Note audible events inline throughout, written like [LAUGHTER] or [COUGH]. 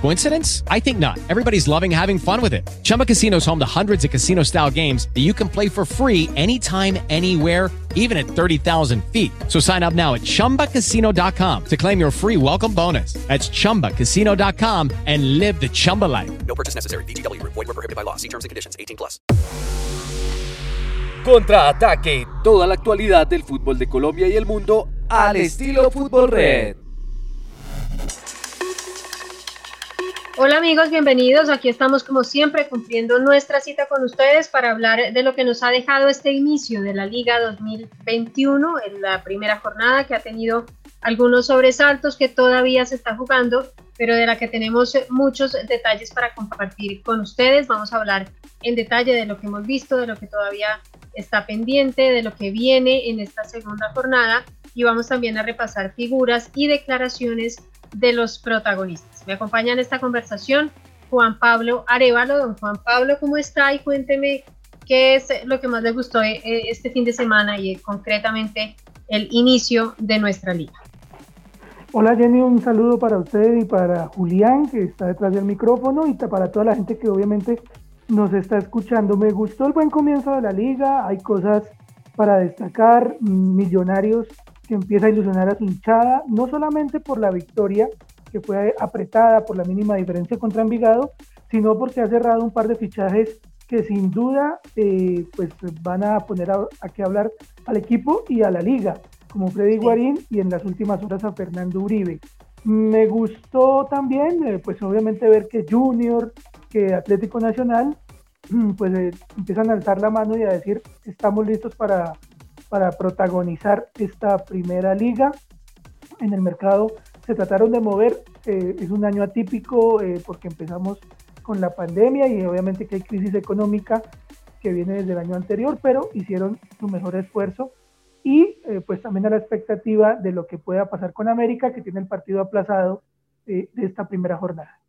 Coincidence? I think not. Everybody's loving having fun with it. Chumba Casino is home to hundreds of casino style games that you can play for free anytime, anywhere, even at 30,000 feet. So sign up now at chumbacasino.com to claim your free welcome bonus. That's chumbacasino.com and live the Chumba life. No purchase necessary. BGW. Void were prohibited by law. See terms and conditions. 18 plus. Contraataque. Toda la actualidad del fútbol de Colombia y el mundo al estilo Fútbol Red. Hola amigos, bienvenidos. Aquí estamos como siempre cumpliendo nuestra cita con ustedes para hablar de lo que nos ha dejado este inicio de la Liga 2021, en la primera jornada que ha tenido algunos sobresaltos que todavía se está jugando, pero de la que tenemos muchos detalles para compartir con ustedes. Vamos a hablar en detalle de lo que hemos visto, de lo que todavía está pendiente, de lo que viene en esta segunda jornada y vamos también a repasar figuras y declaraciones de los protagonistas. Me acompaña en esta conversación Juan Pablo Arevalo. Don Juan Pablo, ¿cómo está? Y cuénteme qué es lo que más le gustó eh, este fin de semana y concretamente el inicio de nuestra liga. Hola Jenny, un saludo para usted y para Julián, que está detrás del micrófono, y para toda la gente que obviamente nos está escuchando. Me gustó el buen comienzo de la liga, hay cosas para destacar, millonarios que empieza a ilusionar a su hinchada, no solamente por la victoria, que fue apretada por la mínima diferencia contra Envigado, sino porque ha cerrado un par de fichajes que sin duda eh, pues van a poner a, que hablar al equipo y a la liga, como Freddy Guarín y en las últimas horas a Fernando Uribe. Me gustó también, eh, pues obviamente ver que Junior, que Atlético Nacional, [CLEARS THROAT] pues eh, empiezan a alzar la mano y a decir, estamos listos para para protagonizar esta primera liga. En el mercado se trataron de mover, eh, es un año atípico eh, porque empezamos con la pandemia y obviamente que hay crisis económica que viene desde el año anterior, pero hicieron su mejor esfuerzo y eh, pues también a la expectativa de lo que pueda pasar con América, que tiene el partido aplazado de esta primera jornada.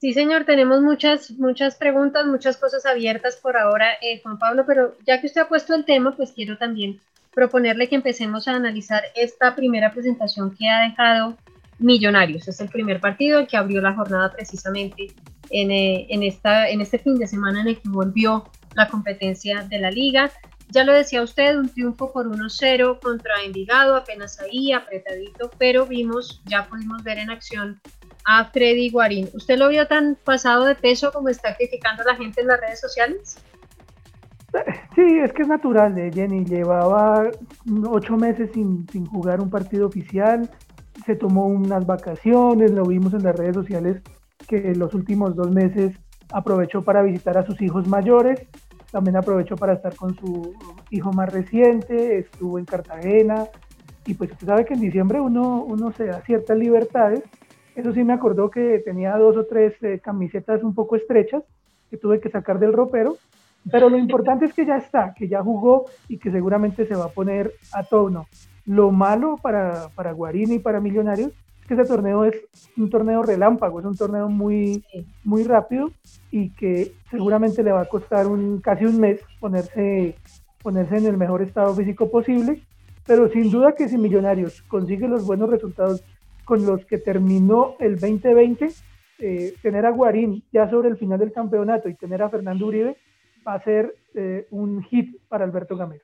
Sí, señor, tenemos muchas, muchas preguntas, muchas cosas abiertas por ahora, eh, Juan Pablo, pero ya que usted ha puesto el tema, pues quiero también proponerle que empecemos a analizar esta primera presentación que ha dejado Millonarios. Es el primer partido que abrió la jornada precisamente en, eh, en, esta, en este fin de semana en el que volvió la competencia de la liga. Ya lo decía usted, un triunfo por 1-0 contra Envigado, apenas ahí, apretadito, pero vimos, ya pudimos ver en acción a Freddy Guarín. ¿Usted lo vio tan pasado de peso como está criticando la gente en las redes sociales? Sí, es que es natural, de Jenny. Llevaba ocho meses sin, jugar un partido oficial, se tomó unas vacaciones, lo vimos en las redes sociales que los últimos dos meses aprovechó para visitar a sus hijos mayores, también aprovechó para estar con su hijo más reciente, estuvo en Cartagena y pues usted sabe que en diciembre uno, uno se da ciertas libertades eso sí me acordó que tenía dos o tres eh, camisetas un poco estrechas que tuve que sacar del ropero, pero lo importante es que ya está, que ya jugó y que seguramente se va a poner a tono. Lo malo para, para Guarini y para Millonarios es que ese torneo es un torneo relámpago, es un torneo muy, muy rápido y que seguramente le va a costar un, casi un mes ponerse, ponerse en el mejor estado físico posible, pero sin duda que si Millonarios consigue los buenos resultados con los que terminó el 2020, eh, tener a Guarín ya sobre el final del campeonato y tener a Fernando Uribe va a ser eh, un hit para Alberto Gamero.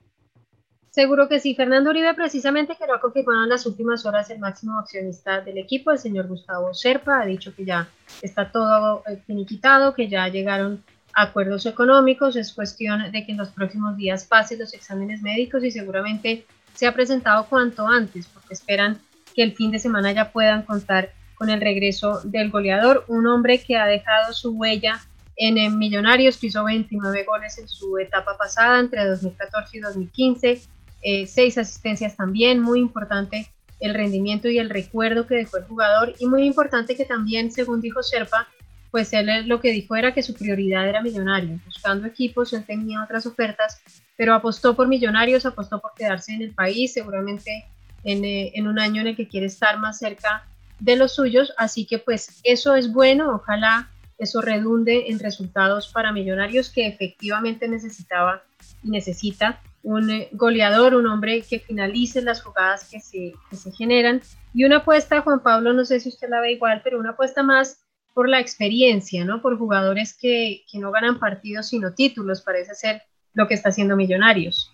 Seguro que sí. Fernando Uribe precisamente que lo ha confirmado en las últimas horas el máximo accionista del equipo, el señor Gustavo Serpa, ha dicho que ya está todo eh, finiquitado, que ya llegaron acuerdos económicos, es cuestión de que en los próximos días pase los exámenes médicos y seguramente se ha presentado cuanto antes, porque esperan que el fin de semana ya puedan contar con el regreso del goleador, un hombre que ha dejado su huella en Millonarios, que hizo 29 goles en su etapa pasada entre 2014 y 2015, eh, seis asistencias también, muy importante el rendimiento y el recuerdo que dejó el jugador y muy importante que también, según dijo Serpa, pues él lo que dijo era que su prioridad era Millonarios, buscando equipos, él tenía otras ofertas, pero apostó por Millonarios, apostó por quedarse en el país, seguramente eh, en, un año en el que quiere estar más cerca de los suyos, así que pues eso es bueno, ojalá eso redunde en resultados para Millonarios que efectivamente necesitaba y necesita un eh, goleador, un hombre que finalice las jugadas que se, generan. Y una apuesta, Juan Pablo, no sé si usted la ve igual, pero una apuesta más por la experiencia, ¿no? Por jugadores que no ganan partidos sino títulos, parece ser lo que está haciendo Millonarios.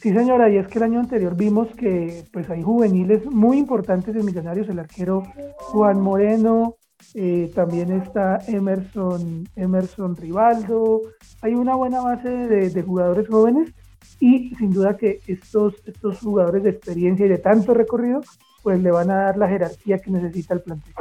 Sí, señora, y es que el año anterior vimos que pues hay juveniles muy importantes en Millonarios, el arquero Juan Moreno, eh, también está Emerson, Emerson Rivaldo, hay una buena base de, jugadores jóvenes y sin duda que estos, estos jugadores de experiencia y de tanto recorrido pues le van a dar la jerarquía que necesita el plantel.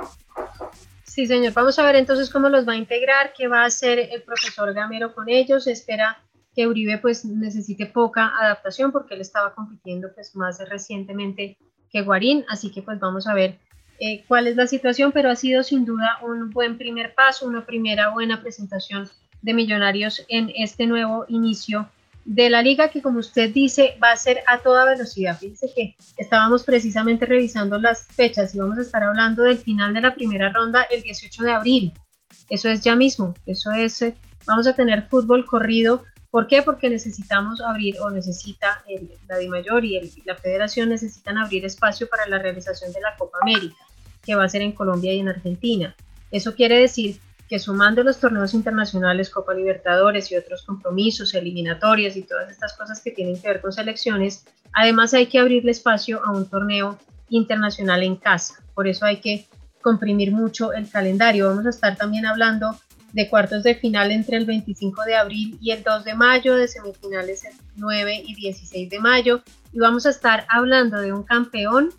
Sí, señor. Vamos a ver entonces cómo los va a integrar, qué va a hacer el profesor Gamero con ellos. Espera que Uribe pues necesite poca adaptación porque él estaba compitiendo pues más recientemente que Guarín, así que pues vamos a ver eh, cuál es la situación, pero ha sido sin duda un buen primer paso, una primera buena presentación de Millonarios en este nuevo inicio de la liga que como usted dice va a ser a toda velocidad. Fíjese que estábamos precisamente revisando las fechas y vamos a estar hablando del final de la primera ronda el 18 de abril. Eso es ya mismo, eso es, eh, vamos a tener fútbol corrido ¿Por qué? Porque necesitamos abrir o necesita el, la DIMAYOR y, la federación necesitan abrir espacio para la realización de la Copa América, que va a ser en Colombia y en Argentina. Eso quiere decir que sumando los torneos internacionales, Copa Libertadores y otros compromisos, eliminatorias y todas estas cosas que tienen que ver con selecciones, además hay que abrirle espacio a un torneo internacional en casa. Por eso hay que comprimir mucho el calendario. Vamos a estar también hablando de cuartos de final entre el 25 de abril y el 2 de mayo, de semifinales el 9 y 16 de mayo, y vamos a estar hablando de un campeón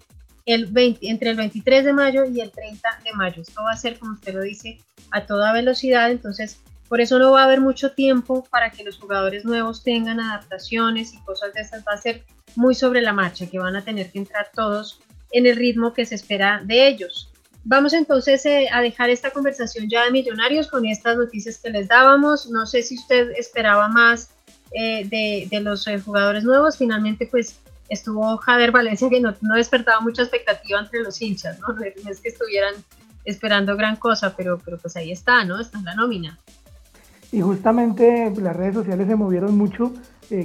el 20, entre el 23 de mayo y el 30 de mayo. Esto va a ser, como usted lo dice, a toda velocidad, entonces por eso no va a haber mucho tiempo para que los jugadores nuevos tengan adaptaciones y cosas de esas. Va a ser muy sobre la marcha, que van a tener que entrar todos en el ritmo que se espera de ellos. Vamos entonces eh, a dejar esta conversación ya de millonarios con estas noticias que les dábamos. No sé si usted esperaba más eh, de, los eh, jugadores nuevos. Finalmente, pues estuvo Jader Valencia que no, despertaba mucha expectativa entre los hinchas, ¿no? No es que estuvieran esperando gran cosa, pero, pero pues ahí está, ¿no? Está en la nómina. Y justamente las redes sociales se movieron mucho.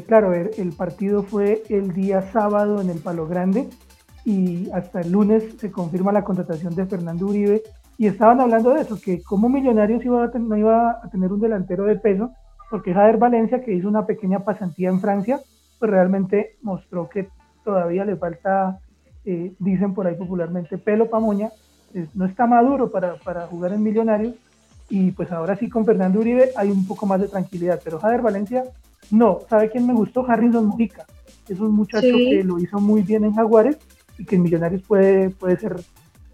claro, el partido fue el día sábado en el Palo Grande y hasta el lunes se confirma la contratación de Fernando Uribe. Y estaban hablando de eso, que como Millonarios iba a no iba a tener un delantero de peso, porque Jader Valencia, que hizo una pequeña pasantía en Francia, pues realmente mostró que todavía le falta, eh, dicen por ahí popularmente, pelo pamoña, no está maduro para, para jugar en Millonarios, y pues ahora sí con Fernando Uribe hay un poco más de tranquilidad, pero Jader Valencia no, ¿sabe quién me gustó? Harrison Mujica, es un muchacho que lo hizo muy bien en Jaguares y que en Millonarios puede, puede ser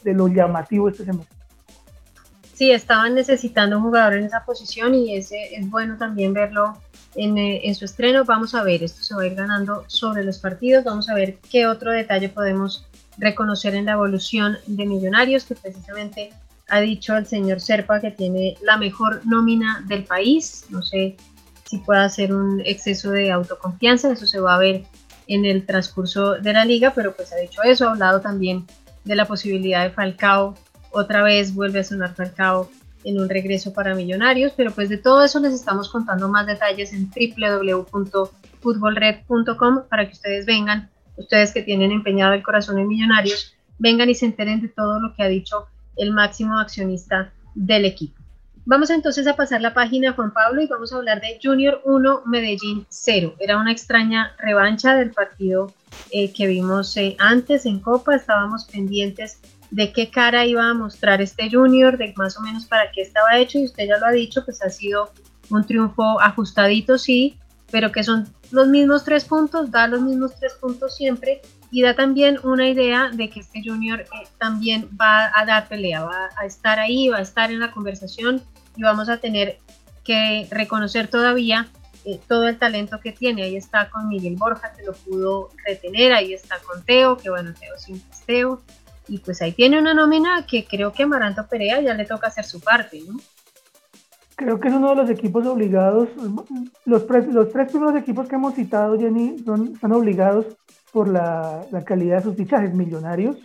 de lo llamativo este semestre. Sí, estaban necesitando un jugador en esa posición y ese es bueno también verlo en, eh, en, su estreno. Vamos a ver, esto se va a ir ganando sobre los partidos. Vamos a ver qué otro detalle podemos reconocer en la evolución de Millonarios, que precisamente ha dicho el señor Serpa que tiene la mejor nómina del país. No sé si pueda ser un exceso de autoconfianza, eso se va a ver en el transcurso de la liga, pero pues ha dicho eso, ha hablado también de la posibilidad de Falcao, otra vez vuelve a sonar Falcao en un regreso para Millonarios, pero pues de todo eso les estamos contando más detalles en www.futbolred.com para que ustedes vengan, ustedes que tienen empeñado el corazón en Millonarios, vengan y se enteren de todo lo que ha dicho el máximo accionista del equipo. Vamos entonces a pasar la página, Juan Pablo, y vamos a hablar de Junior 1, Medellín 0. Era una extraña revancha del partido eh, que vimos eh, antes en Copa. Estábamos pendientes de qué cara iba a mostrar este Junior, de más o menos para qué estaba hecho, y usted ya lo ha dicho, pues ha sido un triunfo ajustadito, sí, pero que son los mismos tres puntos, da los mismos tres puntos siempre, y da también una idea de que este junior eh, también va a dar pelea, va a estar ahí, va a estar en la conversación y vamos a tener que reconocer todavía eh, todo el talento que tiene. Ahí está con Miguel Borja, que lo pudo retener, ahí está con Teo, que bueno, Teo sin Teo, y pues ahí tiene una nómina que creo que Amaranto Perea ya le toca hacer su parte, ¿no? Creo que es uno de los equipos obligados, los, los tres primeros equipos que hemos citado, Jenny, son, están obligados por la, calidad de sus fichajes millonarios,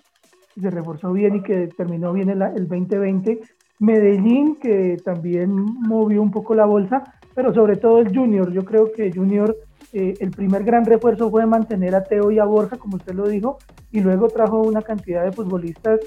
se reforzó bien y que terminó bien el, el 2020, Medellín, que también movió un poco la bolsa, pero sobre todo el Junior. Yo creo que Junior, eh, el primer gran refuerzo fue mantener a Teo y a Borja, como usted lo dijo, y luego trajo una cantidad de futbolistas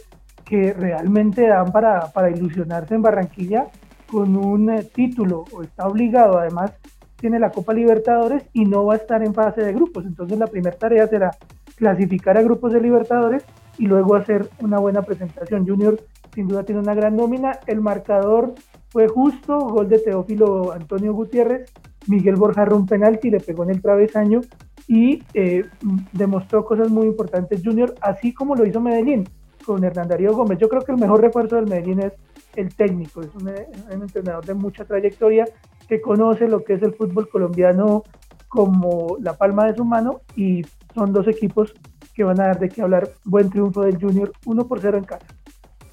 que realmente dan para, para ilusionarse en Barranquilla con un eh, título, o está obligado, además tiene la Copa Libertadores y no va a estar en fase de grupos. Entonces la primera tarea será clasificar a grupos de Libertadores y luego hacer una buena presentación. Junior sin duda tiene una gran nómina. El marcador fue justo, gol de Teófilo Antonio Gutiérrez, Miguel Borja un penalti, le pegó en el travesaño y eh, demostró cosas muy importantes Junior, así como lo hizo Medellín con Hernán Darío Gómez. Yo creo que el mejor refuerzo del Medellín es el técnico, es un, un entrenador de mucha trayectoria que conoce lo que es el fútbol colombiano como la palma de su mano y son dos equipos que van a dar de qué hablar. Buen triunfo del Junior, uno por cero en casa.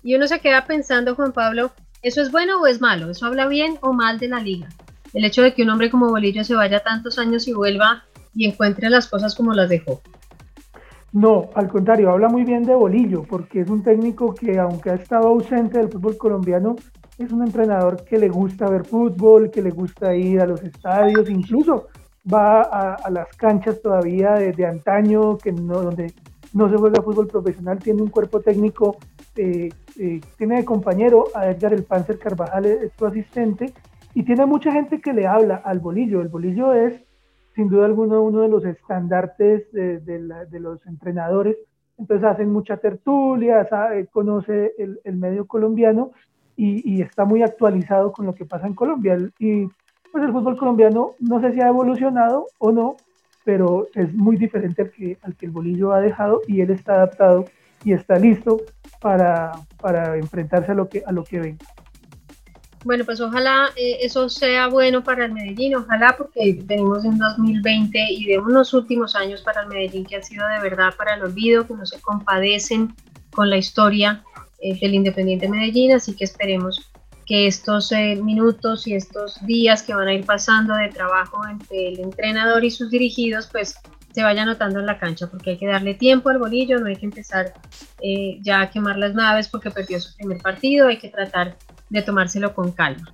Y uno se queda pensando, Juan Pablo, ¿eso es bueno o es malo? ¿Eso habla bien o mal de la liga? El hecho de que un hombre como Bolillo se vaya tantos años y vuelva y encuentre las cosas como las dejó. No, al contrario, habla muy bien de Bolillo, porque es un técnico que aunque ha estado ausente del fútbol colombiano, es un entrenador que le gusta ver fútbol, que le gusta ir a los estadios, incluso va a, las canchas todavía de, antaño, que no, donde no se juega fútbol profesional, tiene un cuerpo técnico, eh, eh, tiene de compañero a Edgar El Panzer Carvajal, es su asistente, y tiene mucha gente que le habla al bolillo. El bolillo es, sin duda alguna, uno de los estandartes de, los entrenadores. Entonces hacen mucha tertulia, conoce el, medio colombiano y, está muy actualizado con lo que pasa en Colombia. Y pues el fútbol colombiano no sé si ha evolucionado o no, pero es muy diferente al que, al que el bolillo ha dejado y él está adaptado y está listo para, para enfrentarse a lo que, a lo que venga. Bueno, pues ojalá eh, eso sea bueno para el Medellín, ojalá porque venimos en 2020 y de unos últimos años para el Medellín que ha sido de verdad para el olvido, que no se compadecen con la historia del Independiente Medellín, así que esperemos que estos eh, minutos y estos días que van a ir pasando de trabajo entre el entrenador y sus dirigidos, pues se vaya notando en la cancha, porque hay que darle tiempo al bolillo, no hay que empezar eh, ya a quemar las naves porque perdió su primer partido, hay que tratar de tomárselo con calma.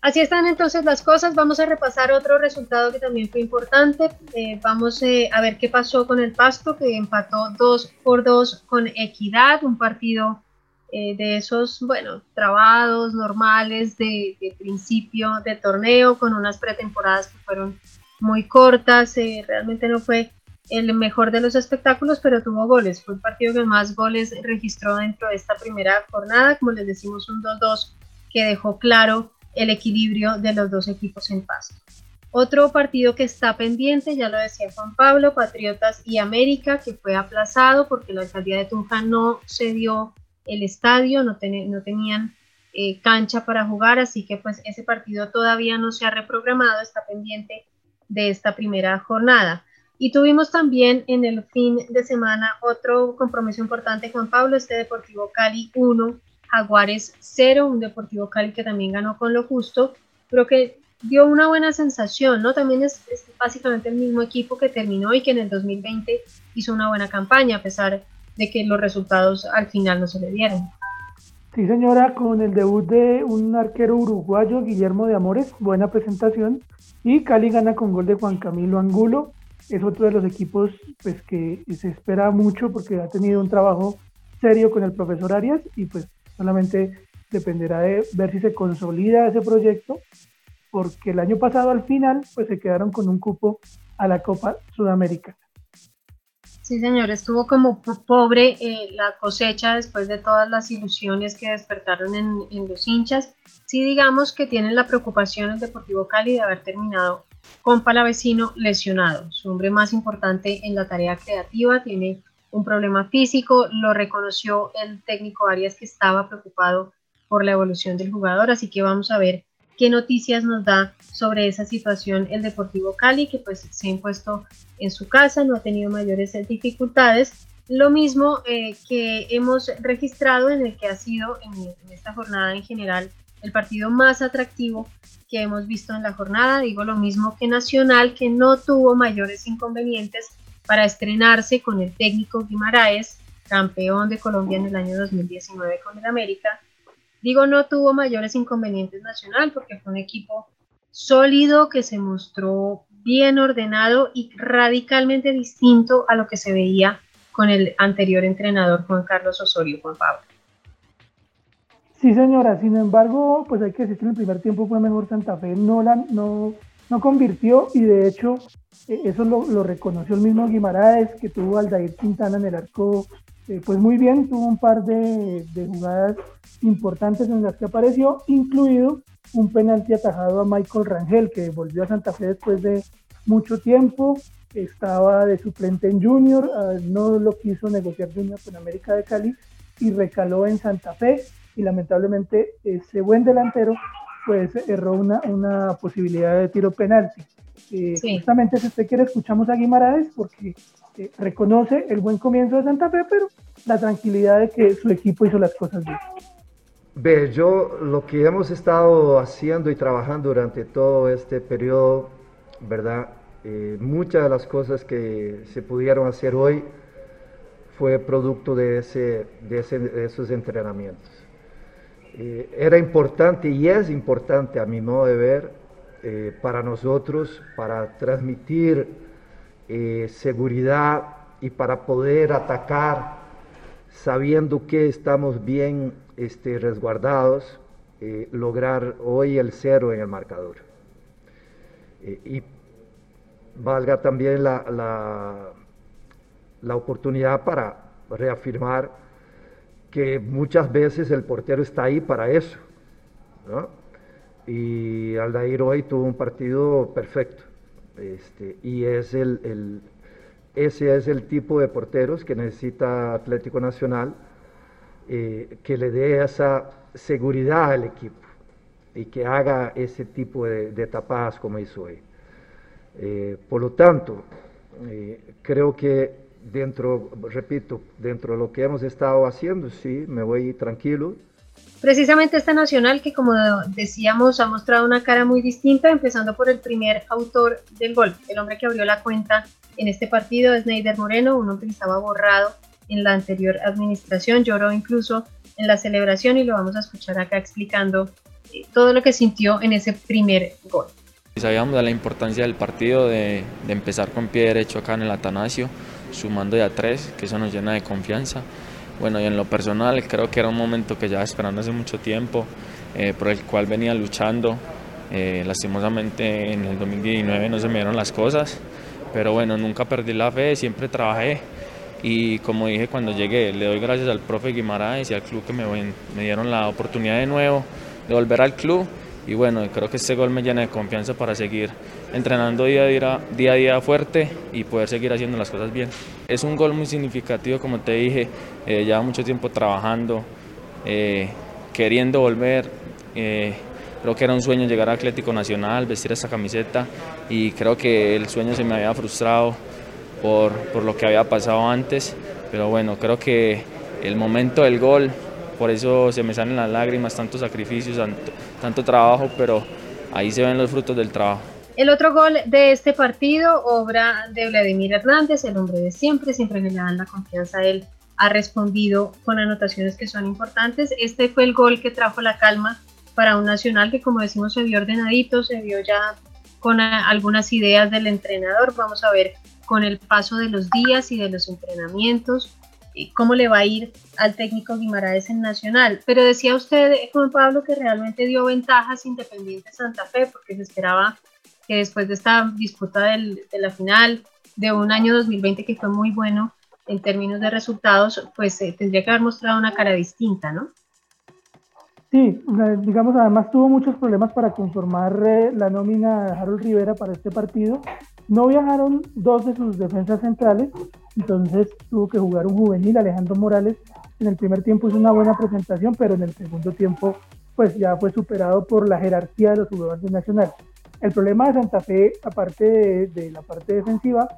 Así están entonces las cosas. Vamos a repasar otro resultado que también fue importante. Eh, vamos a ver qué pasó con el Pasto, que empató 2 por 2 con Equidad, un partido eh, de esos, bueno, trabados normales de, principio de torneo, con unas pretemporadas que fueron muy cortas, eh, realmente no fue el mejor de los espectáculos, pero tuvo goles, fue el partido que más goles registró dentro de esta primera jornada, como les decimos, un 2-2 que dejó claro el equilibrio de los dos equipos en paz. Otro partido que está pendiente, ya lo decía Juan Pablo, Patriotas y América, que fue aplazado porque la alcaldía de Tunja no se dio el estadio, no, no tenían eh, cancha para jugar, así que pues ese partido todavía no se ha reprogramado, está pendiente de esta primera jornada. Y tuvimos también en el fin de semana otro compromiso importante, Juan Pablo, este Deportivo Cali 1, Jaguares 0, un Deportivo Cali que también ganó con lo justo, pero que dio una buena sensación, ¿no? También es, básicamente el mismo equipo que terminó y que en el 2020 hizo una buena campaña, a pesar de que los resultados al final no se le dieron. Sí, señora, con el debut de un arquero uruguayo, Guillermo de Amores, buena presentación. Y Cali gana con gol de Juan Camilo Angulo. Es otro de los equipos pues, que se espera mucho porque ha tenido un trabajo serio con el profesor Arias y pues solamente dependerá de ver si se consolida ese proyecto, porque el año pasado al final pues se quedaron con un cupo a la Copa Sudamericana. Sí, señor, estuvo como pobre eh, la cosecha después de todas las ilusiones que despertaron en, los hinchas. Sí, digamos que tienen la preocupación el Deportivo Cali de haber terminado con Palavecino lesionado, su hombre más importante en la tarea creativa, tiene un problema físico, lo reconoció el técnico Arias que estaba preocupado por la evolución del jugador, así que vamos a ver qué noticias nos da sobre esa situación el Deportivo Cali, que pues se ha impuesto en su casa, no ha tenido mayores dificultades. Lo mismo eh, que hemos registrado en el que ha sido en, esta jornada en general el partido más atractivo que hemos visto en la jornada. Digo lo mismo que Nacional, que no tuvo mayores inconvenientes para estrenarse con el técnico Guimaraes, campeón de Colombia en el año 2019 con el América, Digo, no tuvo mayores inconvenientes Nacional porque fue un equipo sólido que se mostró bien ordenado y radicalmente distinto a lo que se veía con el anterior entrenador Juan Carlos Osorio, Juan Pablo. Sí, señora, sin embargo, pues hay que decir que en el primer tiempo fue mejor Santa Fe, no, la, no, no convirtió y de hecho e, eso lo, reconoció el mismo Guimaraes, que tuvo Aldair Quintana en el arco, eh, pues muy bien, tuvo un par de, de, jugadas importantes en las que apareció, incluido un penalti atajado a Michael Rangel, que volvió a Santa Fe después de mucho tiempo, estaba de suplente en Junior, ah, no lo quiso negociar Junior con América de Cali y recaló en Santa Fe. Y lamentablemente ese buen delantero pues erró una, una posibilidad de tiro penalti. Eh, Justamente si usted quiere escuchamos a Guimaraes porque eh, reconoce el buen comienzo de Santa Fe, pero la tranquilidad de que su equipo hizo las cosas bien. Ve, yo lo que hemos estado haciendo y trabajando durante todo este periodo, ¿verdad? Eh, muchas de las cosas que se pudieron hacer hoy fue producto de, ese, de, ese, de esos entrenamientos. Eh, era importante y es importante a mi modo de ver eh, para nosotros, para transmitir seguridad y para poder atacar sabiendo que estamos bien este, resguardados, eh, lograr hoy el cero en el marcador. Eh, y valga también la, la, la, oportunidad para reafirmar que muchas veces el portero está ahí para eso. ¿no? Y Aldair hoy tuvo un partido perfecto. Este, y es el, ese es el tipo de porteros que necesita Atlético Nacional eh, que le dé esa seguridad al equipo y que haga ese tipo de, de tapadas como hizo hoy. Eh, por lo tanto, eh, creo que dentro, repito, dentro de lo que hemos estado haciendo, sí, me voy tranquilo. Precisamente esta nacional que, como decíamos, ha mostrado una cara muy distinta, empezando por el primer autor del gol, el hombre que abrió la cuenta en este partido es Neider Moreno, un hombre que estaba borrado en la anterior administración, lloró incluso en la celebración y lo vamos a escuchar acá explicando eh, todo lo que sintió en ese primer gol. Sabíamos de la importancia del partido, de, empezar con pie derecho acá en el Atanasio, sumando ya tres, que eso nos llena de confianza. Bueno, y en lo personal creo que era un momento que ya esperando hace mucho tiempo, eh, por el cual venía luchando. Eh, lastimosamente en el 2019 no se me dieron las cosas, pero bueno, nunca perdí la fe, siempre trabajé y como dije cuando llegué, le doy gracias al profe Guimaraes y al club que me, me dieron la oportunidad de nuevo de volver al club. Y bueno, creo que este gol me llena de confianza para seguir entrenando día a día, día, a día fuerte y poder seguir haciendo las cosas bien. Es un gol muy significativo, como te dije, eh, mucho tiempo trabajando, eh, queriendo volver. Eh, creo que era un sueño llegar a Atlético Nacional, vestir esta camiseta y creo que el sueño se me había frustrado por, por lo que había pasado antes, pero bueno, creo que el momento del gol, por eso se me salen las lágrimas, tantos sacrificios, tanto, tanto trabajo, pero ahí se ven los frutos del trabajo. El otro gol de este partido, obra de Vladimir Hernández, el hombre de siempre, siempre le dan la confianza a él, ha respondido con anotaciones que son importantes. Este fue el gol que trajo la calma para un nacional que, como decimos, se vio ordenadito, se vio ya con algunas ideas del entrenador. Vamos a ver con el paso de los días y de los entrenamientos, cómo le va a ir al técnico Guimaraes en Nacional. Pero decía usted, Juan Pablo, que realmente dio ventajas Independiente Santa Fe, porque se esperaba que después de esta disputa del, de la final de un año 2020 que fue muy bueno en términos de resultados, pues eh, tendría que haber mostrado una cara distinta, ¿no? Sí, digamos, además tuvo muchos problemas para conformar eh, la nómina de Harold Rivera para este partido no viajaron dos de sus defensas centrales, entonces tuvo que jugar un juvenil, Alejandro Morales. En el primer tiempo hizo una buena presentación, pero en el segundo tiempo pues ya fue superado por la jerarquía de los jugadores nacionales. El problema de Santa Fe, aparte de, la parte defensiva,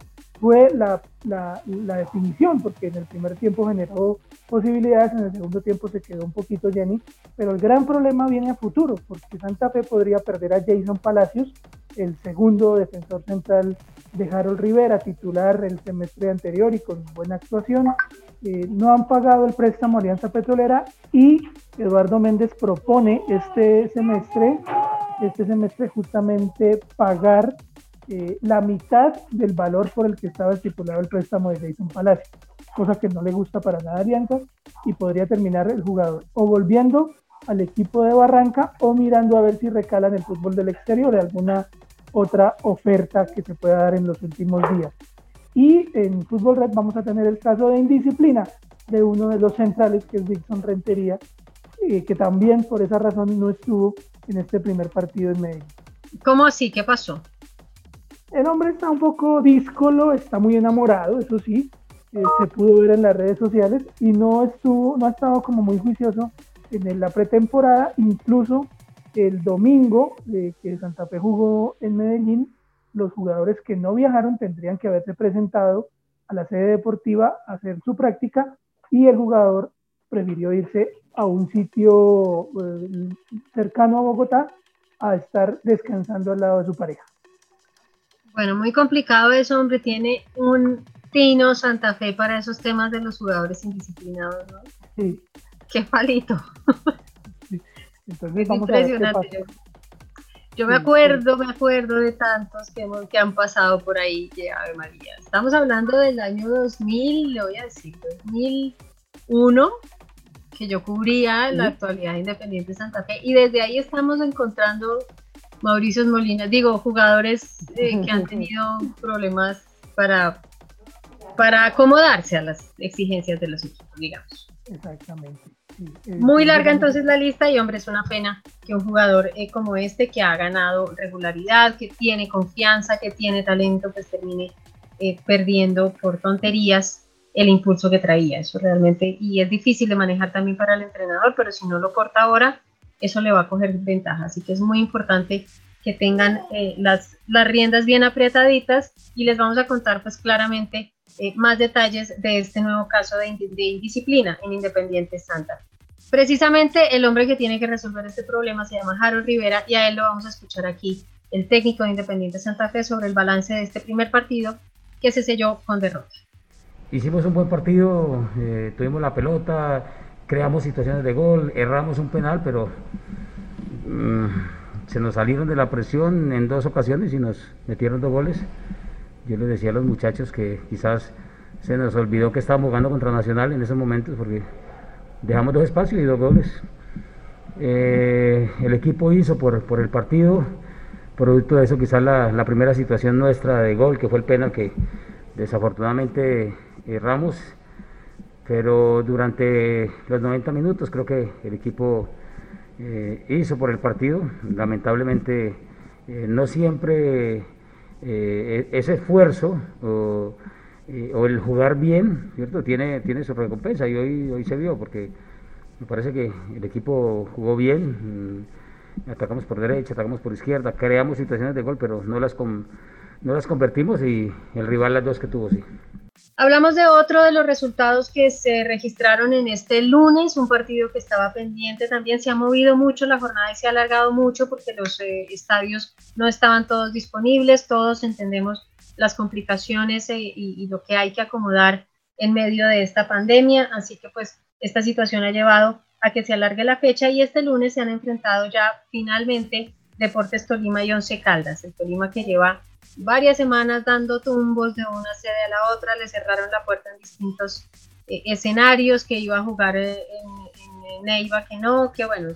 fue la, la, definición, porque en el primer tiempo generó posibilidades, en el segundo tiempo se quedó un poquito Jenny, pero el gran problema viene a futuro, porque Santa Fe podría perder a Jason Palacios, el segundo defensor central de Harold Rivera, titular el semestre anterior y con buena actuación. Eh, no han pagado el préstamo Alianza Petrolera y Eduardo Méndez propone este semestre, este semestre justamente pagar eh, la mitad del valor por el que estaba estipulado el préstamo de Jason Palacio, cosa que no le gusta para nada a Alianza y podría terminar el jugador o volviendo al equipo de Barranca o mirando a ver si recala en el fútbol del exterior de alguna otra oferta que se pueda dar en los últimos días. Y en Fútbol Red vamos a tener el caso de indisciplina de uno de los centrales, que es Dixon Rentería, eh, que también por esa razón no estuvo en este primer partido en Medellín. ¿Cómo así? ¿Qué pasó? El hombre está un poco díscolo, está muy enamorado, eso sí, eh, se pudo ver en las redes sociales y no estuvo, no ha estado como muy juicioso en la pretemporada, incluso el domingo de que Santa Fe jugó en Medellín, los jugadores que no viajaron tendrían que haberse presentado a la sede deportiva a hacer su práctica y el jugador prefirió irse a un sitio eh, cercano a Bogotá a estar descansando al lado de su pareja. Bueno, muy complicado eso, hombre. Tiene un tino Santa Fe para esos temas de los jugadores indisciplinados, ¿no? Sí. Qué palito. Entonces, impresionante. Yo, me acuerdo, me acuerdo de tantos que, hemos, que han pasado por ahí, que Ave María. Estamos hablando del año 2000, le voy a decir, 2001, que yo cubría la actualidad independiente de Santa Fe, y desde ahí estamos encontrando Mauricio Molina, digo, jugadores eh, que han tenido problemas para, para acomodarse a las exigencias de los equipos, digamos. Exactamente. Muy larga entonces la lista y hombre, es una pena que un jugador eh, como este que ha ganado regularidad, que tiene confianza, que tiene talento, pues termine eh, perdiendo por tonterías el impulso que traía. Eso realmente, y es difícil de manejar también para el entrenador, pero si no lo corta ahora, eso le va a coger ventaja. Así que es muy importante que tengan eh, las, las riendas bien apretaditas y les vamos a contar pues claramente eh, más detalles de este nuevo caso de, indisciplina en Independiente Santa. Precisamente el hombre que tiene que resolver este problema se llama Harold Rivera y a él lo vamos a escuchar aquí, el técnico de Independiente Santa Fe, sobre el balance de este primer partido que se selló con derrota. Hicimos un buen partido, eh, tuvimos la pelota, creamos situaciones de gol, erramos un penal, pero mm, se nos salieron de la presión en dos ocasiones y nos metieron dos goles. Yo les decía a los muchachos que quizás se nos olvidó que estábamos jugando contra Nacional en esos momentos porque dejamos dos espacios y dos goles. Eh, el equipo hizo por, por, el partido, producto de eso quizás la, primera situación nuestra de gol, que fue el penal que desafortunadamente erramos pero durante los 90 minutos creo que el equipo eh, hizo por el partido. Lamentablemente eh, no siempre eh, e-, ese esfuerzo o, el jugar bien. Tiene, tiene su recompensa y hoy, hoy se vio porque me parece que el equipo jugó bien. Mm, atacamos por derecha, atacamos por izquierda, creamos situaciones de gol, pero no las, no las convertimos y el rival las dos que tuvo, sí. Hablamos de otro de los resultados que se registraron en este lunes, un partido que estaba pendiente también. Se ha movido mucho la jornada y se ha alargado mucho porque los eh, estadios no estaban todos disponibles. Todos entendemos las complicaciones eh, y, lo que hay que acomodar en medio de esta pandemia. Así que pues esta situación ha llevado a que se alargue la fecha y este lunes se han enfrentado ya finalmente Deportes Tolima y Once Caldas. El Tolima que lleva varias semanas dando tumbos de una sede a la otra, le cerraron la puerta en distintos eh, escenarios, que iba a jugar en, Neiva, que no, que bueno,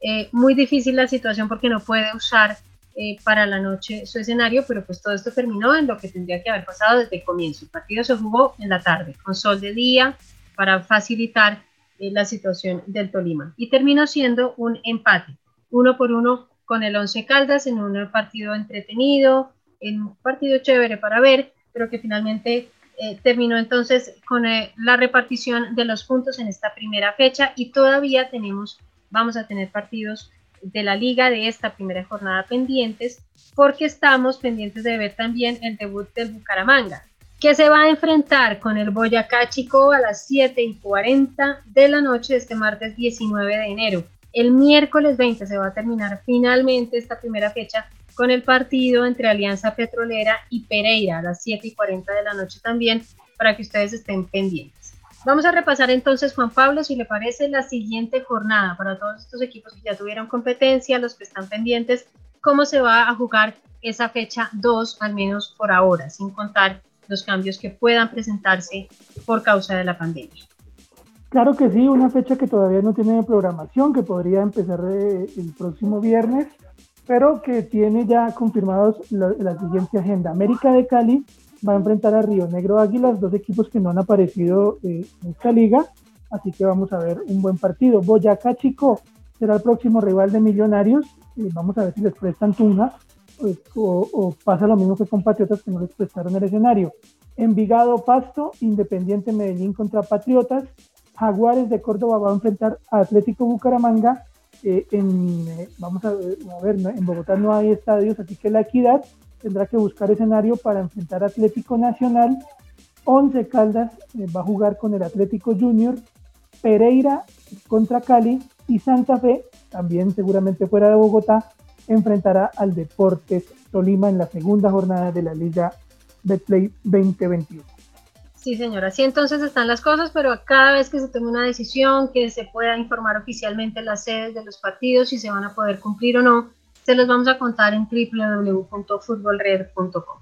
eh, muy difícil la situación porque no puede usar eh, para la noche su escenario, pero pues todo esto terminó en lo que tendría que haber pasado desde el comienzo. El partido se jugó en la tarde, con sol de día, para facilitar la situación del Tolima. Y terminó siendo un empate, uno por uno con el Once Caldas en un partido entretenido, en un partido chévere para ver, pero que finalmente eh, terminó entonces con eh, la repartición de los puntos en esta primera fecha y todavía tenemos, vamos a tener partidos de la liga de esta primera jornada pendientes porque estamos pendientes de ver también el debut del Bucaramanga, que se va a enfrentar con el Boyacá Chico a las 7 y 40 de la noche este martes 19 de enero. El miércoles 20 se va a terminar finalmente esta primera fecha con el partido entre Alianza Petrolera y Pereira a las 7 y 40 de la noche también, para que ustedes estén pendientes. Vamos a repasar entonces, Juan Pablo, si le parece, la siguiente jornada para todos estos equipos que ya tuvieron competencia, los que están pendientes, cómo se va a jugar esa fecha 2, al menos por ahora, sin contar los cambios que puedan presentarse por causa de la pandemia. Claro que sí, una fecha que todavía no tiene programación, que podría empezar eh, el próximo viernes, pero que tiene ya confirmados la, siguiente agenda. América de Cali va a enfrentar a Río Negro Águilas, dos equipos que no han aparecido eh, en esta liga, así que vamos a ver un buen partido. Boyacá Chico será el próximo rival de Millonarios, vamos a ver si les prestan Tunja pues, o, pasa lo mismo que con Patriotas que no les prestaron el escenario. Envigado Pasto, Independiente Medellín contra Patriotas, Jaguares de Córdoba va a enfrentar a Atlético Bucaramanga. Eh, en, eh, vamos a, ver, en Bogotá no hay estadios, así que la equidad tendrá que buscar escenario para enfrentar a Atlético Nacional. Once Caldas eh, va a jugar con el Atlético Junior. Pereira contra Cali y Santa Fe, también seguramente fuera de Bogotá, enfrentará al Deportes Tolima en la segunda jornada de la Liga Betplay 2021. Sí, señora, así entonces están las cosas, pero cada vez que se tome una decisión, que se pueda informar oficialmente las sedes de los partidos, si se van a poder cumplir o no, se los vamos a contar en www.futbolred.com.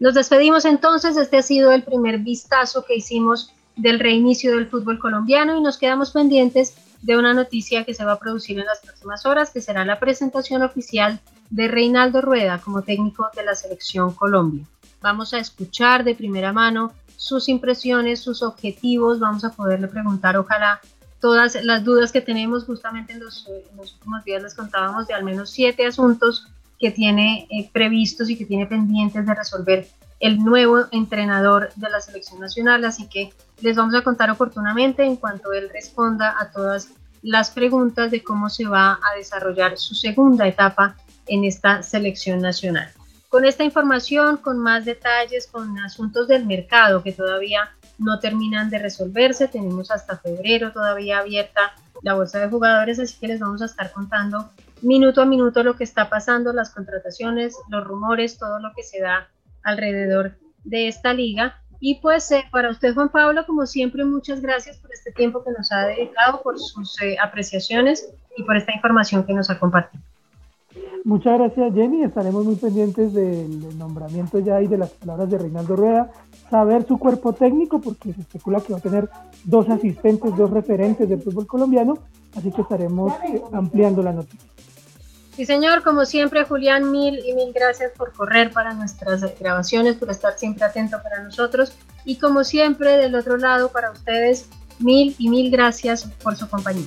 Nos despedimos entonces, este ha sido el primer vistazo que hicimos del reinicio del fútbol colombiano y nos quedamos pendientes de una noticia que se va a producir en las próximas horas, que será la presentación oficial de Reinaldo Rueda como técnico de la selección Colombia. Vamos a escuchar de primera mano sus impresiones, sus objetivos, vamos a poderle preguntar, ojalá, todas las dudas que tenemos. Justamente en los, últimos días les contábamos de al menos siete asuntos que tiene eh, previstos y que tiene pendientes de resolver el nuevo entrenador de la selección nacional, así que les vamos a contar oportunamente en cuanto él responda a todas las preguntas de cómo se va a desarrollar su segunda etapa en esta selección nacional. Con esta información, con más detalles, con asuntos del mercado que todavía no terminan de resolverse, tenemos hasta febrero todavía abierta la bolsa de jugadores, así que les vamos a estar contando minuto a minuto lo que está pasando, las contrataciones, los rumores, todo lo que se da alrededor de esta liga. Y pues eh, para usted, Juan Pablo, como siempre, muchas gracias por este tiempo que nos ha dedicado, por sus eh, apreciaciones y por esta información que nos ha compartido. Muchas gracias, Jenny. Estaremos muy pendientes del nombramiento ya y de las palabras de Reinaldo Rueda. Saber su cuerpo técnico, porque se especula que va a tener dos asistentes, dos referentes del fútbol colombiano. Así que estaremos eh, ampliando la noticia. Sí, señor, como siempre, Julián, mil y mil gracias por correr para nuestras grabaciones, por estar siempre atento para nosotros. Y como siempre, del otro lado, para ustedes, mil y mil gracias por su compañía.